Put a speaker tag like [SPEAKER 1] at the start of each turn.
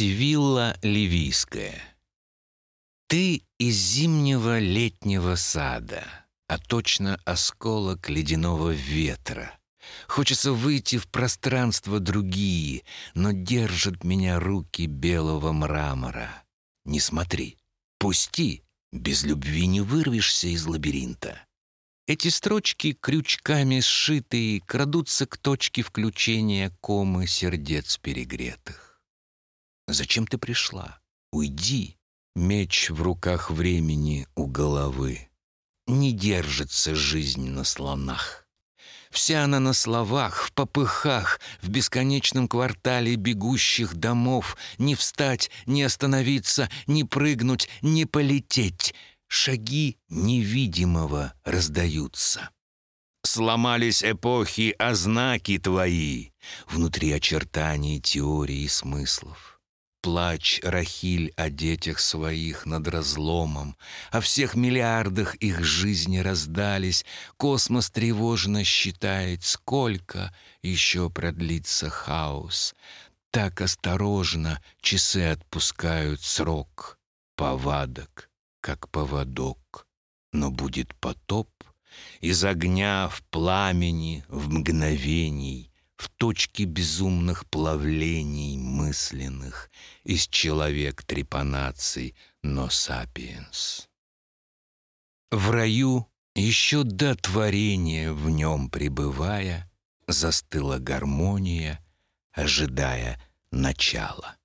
[SPEAKER 1] Сивилла Ливийская. Ты из зимнего летнего сада, а точно осколок ледяного ветра. Хочется выйти в пространство другие, но держат меня руки белого мрамора. Не смотри, пусти, без любви не вырвешься из лабиринта. Эти строчки, крючками сшитые, крадутся к точке включения комы сердец перегретых. Зачем ты пришла? Уйди. Меч в руках времени у головы. Не держится жизнь на слонах. Вся она на словах, в попыхах, в бесконечном квартале бегущих домов. Не встать, не остановиться, не прыгнуть, не полететь. Шаги невидимого раздаются. Сломались эпохи, а знаки твои Внутри очертаний теории и смыслов. Плач Рахиль о детях своих над разломом, О всех миллиардах их жизни раздались. Космос тревожно считает, сколько еще продлится хаос. Так осторожно часы отпускают срок. Повадок, как поводок. Но будет потоп из огня в пламени, в мгновений, в точке безумных плавлений мысленных из человек трепанаций, но сапиенс. В раю, еще до творения в нем пребывая, застыла гармония, ожидая начала.